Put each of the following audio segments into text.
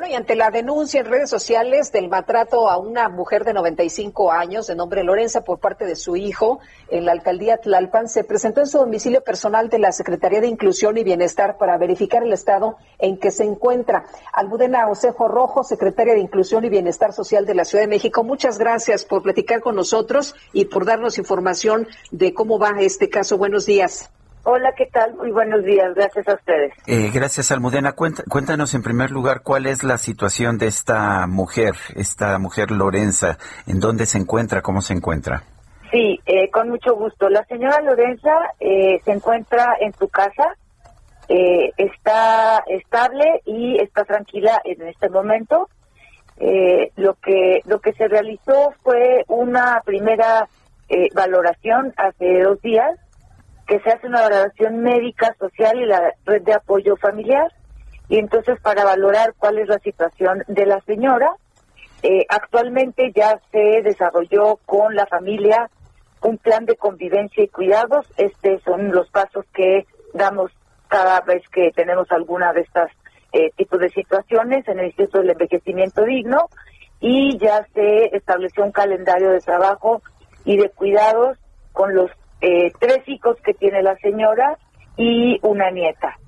Bueno, y ante la denuncia en redes sociales del maltrato a una mujer de 95 años, de nombre Lorenza, por parte de su hijo en la alcaldía Tlalpan, se presentó en su domicilio personal de la Secretaría de Inclusión y Bienestar para verificar el estado en que se encuentra. Almudena Osejo Rojo, secretaria de Inclusión y Bienestar Social de la Ciudad de México, muchas gracias por platicar con nosotros y por darnos información de cómo va este caso. Buenos días. Hola, ¿qué tal? Muy buenos días, gracias a ustedes. Eh, gracias, Almudena. Cuéntanos en primer lugar cuál es la situación de esta mujer, esta mujer Lorenza, en dónde se encuentra, cómo se encuentra. Sí, eh, con mucho gusto. La señora Lorenza eh, se encuentra en su casa, está estable y está tranquila en este momento. lo que lo que se realizó fue una primera valoración hace dos días que se hace una valoración médica, social y la red de apoyo familiar. Y entonces para valorar cuál es la situación de la señora, eh, actualmente ya se desarrolló con la familia un plan de convivencia y cuidados. Estos son los pasos que damos cada vez que tenemos alguna de estas eh, tipos de situaciones en el Instituto del Envejecimiento Digno y ya se estableció un calendario de trabajo y de cuidados con los eh, tres hijos que tiene la señora y una nieta.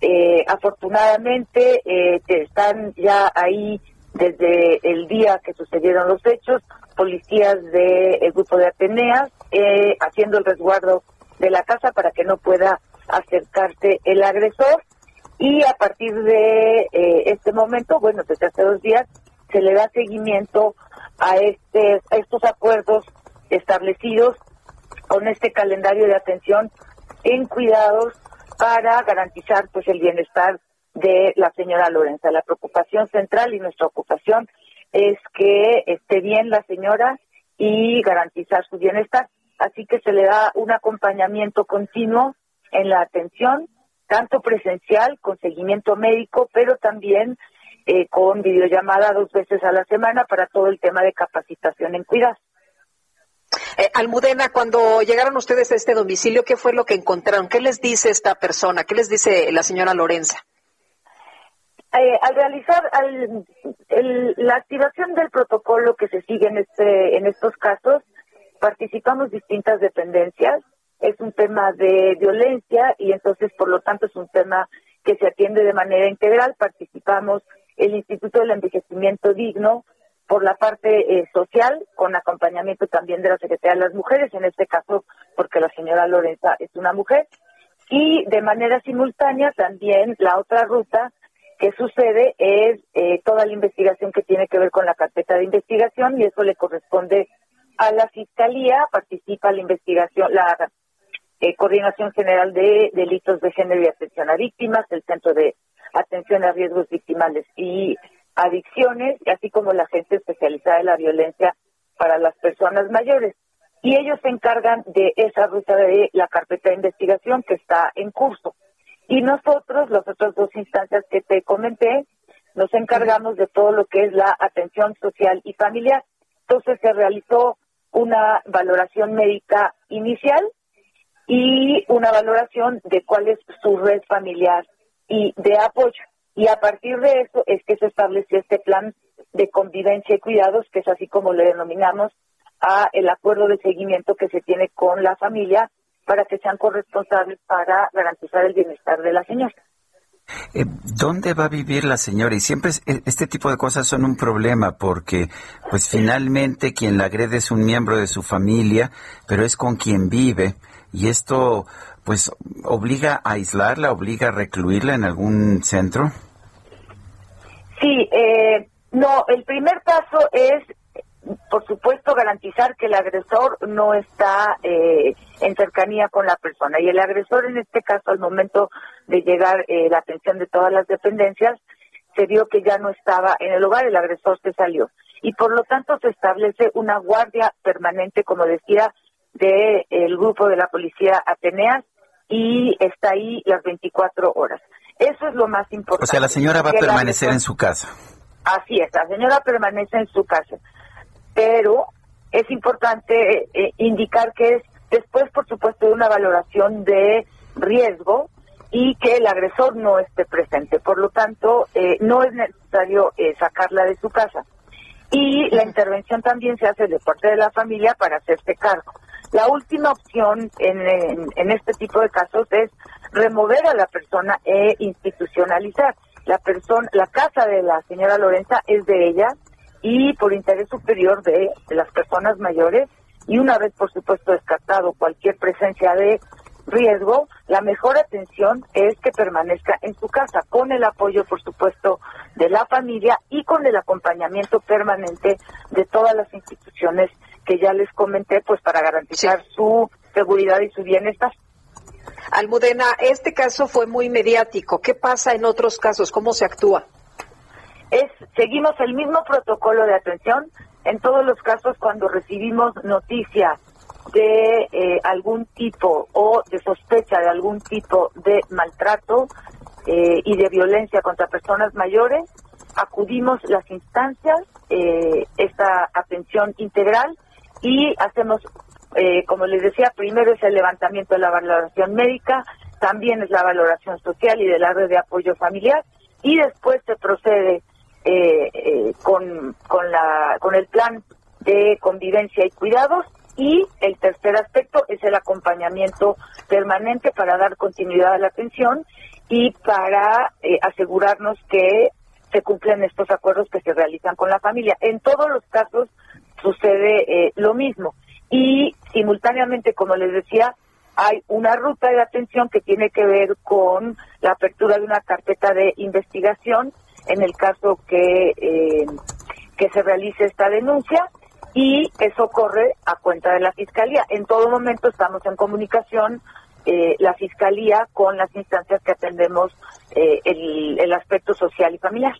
Eh, afortunadamente eh, están ya ahí desde el día que sucedieron los hechos, policías del grupo de Ateneas haciendo el resguardo de la casa para que no pueda acercarse el agresor y a partir de este momento, bueno, desde hace dos días, se le da seguimiento a, este, a estos acuerdos establecidos con este calendario de atención en cuidados para garantizar pues el bienestar de la señora Lorenza. La preocupación central y nuestra ocupación es que esté bien la señora y garantizar su bienestar. Así que se le da un acompañamiento continuo en la atención, tanto presencial, con seguimiento médico, pero también eh, con videollamada dos veces a la semana para todo el tema de capacitación en cuidados. Eh, Almudena, cuando llegaron ustedes a este domicilio, ¿qué fue lo que encontraron? ¿Qué les dice esta persona? ¿Qué les dice la señora Lorenza? Eh, al realizar la activación del protocolo que se sigue en, este, en estos casos, participamos distintas dependencias. Es un tema de violencia y entonces, por lo tanto, es un tema que se atiende de manera integral. Participamos el Instituto del Envejecimiento Digno, por la parte eh, social, con acompañamiento también de la Secretaría de las Mujeres, en este caso porque la señora Lorenza es una mujer, y de manera simultánea también la otra ruta que sucede es eh, toda la investigación que tiene que ver con la carpeta de investigación y eso le corresponde a la Fiscalía, participa la investigación, la eh, Coordinación General de Delitos de Género y Atención a Víctimas, el Centro de Atención a Riesgos Victimales y adicciones, así como la gente especializada en la violencia para las personas mayores. Y ellos se encargan de esa ruta de la carpeta de investigación que está en curso. Y nosotros, las otras dos instancias que te comenté, nos encargamos de todo lo que es la atención social y familiar. Entonces se realizó una valoración médica inicial y una valoración de cuál es su red familiar y de apoyo. Y a partir de eso es que se estableció este plan de convivencia y cuidados, que es así como le denominamos a el acuerdo de seguimiento que se tiene con la familia para que sean corresponsables para garantizar el bienestar de la señora. Eh, ¿Dónde va a vivir la señora? Y siempre e, este tipo de cosas son un problema porque, pues finalmente quien la agrede es un miembro de su familia, pero es con quien vive y esto pues obliga a aislarla, obliga a recluirla en algún centro. Sí, eh, no, el primer paso es por supuesto, garantizar que el agresor no está eh, en cercanía con la persona. Y el agresor, en este caso, al momento de llegar eh, la atención de todas las dependencias, se vio que ya no estaba en el hogar, el agresor se salió. Y por lo tanto se establece una guardia permanente, como decía, del el grupo de la policía Ateneas y está ahí las 24 horas. Eso es lo más importante. O sea, la señora va a permanecer en su casa. Así es, la señora permanece en su casa. Pero es importante eh, indicar que es después, por supuesto, de una valoración de riesgo y que el agresor no esté presente. Por lo tanto, eh, no es necesario eh, sacarla de su casa. Y la intervención también se hace de parte de la familia para hacerse cargo. La última opción en, en, este tipo de casos es remover a la persona e institucionalizar. La persona, la casa de la señora Lorenza es de ella y por interés superior de, de las personas mayores y una vez por supuesto descartado cualquier presencia de riesgo, la mejor atención es que permanezca en su casa, con el apoyo, por supuesto, de la familia y con el acompañamiento permanente de todas las instituciones que ya les comenté, pues para garantizar su seguridad y su bienestar. Almudena, este caso fue muy mediático. ¿Qué pasa en otros casos? ¿Cómo se actúa? Es, seguimos el mismo protocolo de atención en todos los casos cuando recibimos noticias de eh, algún tipo o de sospecha de algún tipo de maltrato eh, y de violencia contra personas mayores, acudimos las instancias, eh, esta atención integral y hacemos, como les decía, primero es el levantamiento de la valoración médica, también es la valoración social y de la red de apoyo familiar y después se procede con, con, la, con el plan de convivencia y cuidados y el tercer aspecto es el acompañamiento permanente para dar continuidad a la atención y para eh, asegurarnos que se cumplen estos acuerdos que se realizan con la familia. En todos los casos sucede eh, lo mismo. Y simultáneamente, como les decía, hay una ruta de atención que tiene que ver con la apertura de una carpeta de investigación en el caso que, eh, que se realice esta denuncia y eso corre a cuenta de la Fiscalía. En todo momento estamos en comunicación eh, la Fiscalía con las instancias que atendemos eh, el, el aspecto social y familiar.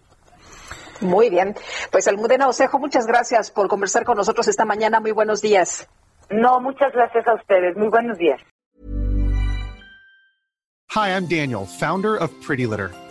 Muy bien. Pues Almudena Osejo, muchas gracias por conversar con nosotros esta mañana. Muy buenos días. No, muchas gracias a ustedes. Muy buenos días. Hi, I'm Daniel, founder of Pretty Litter.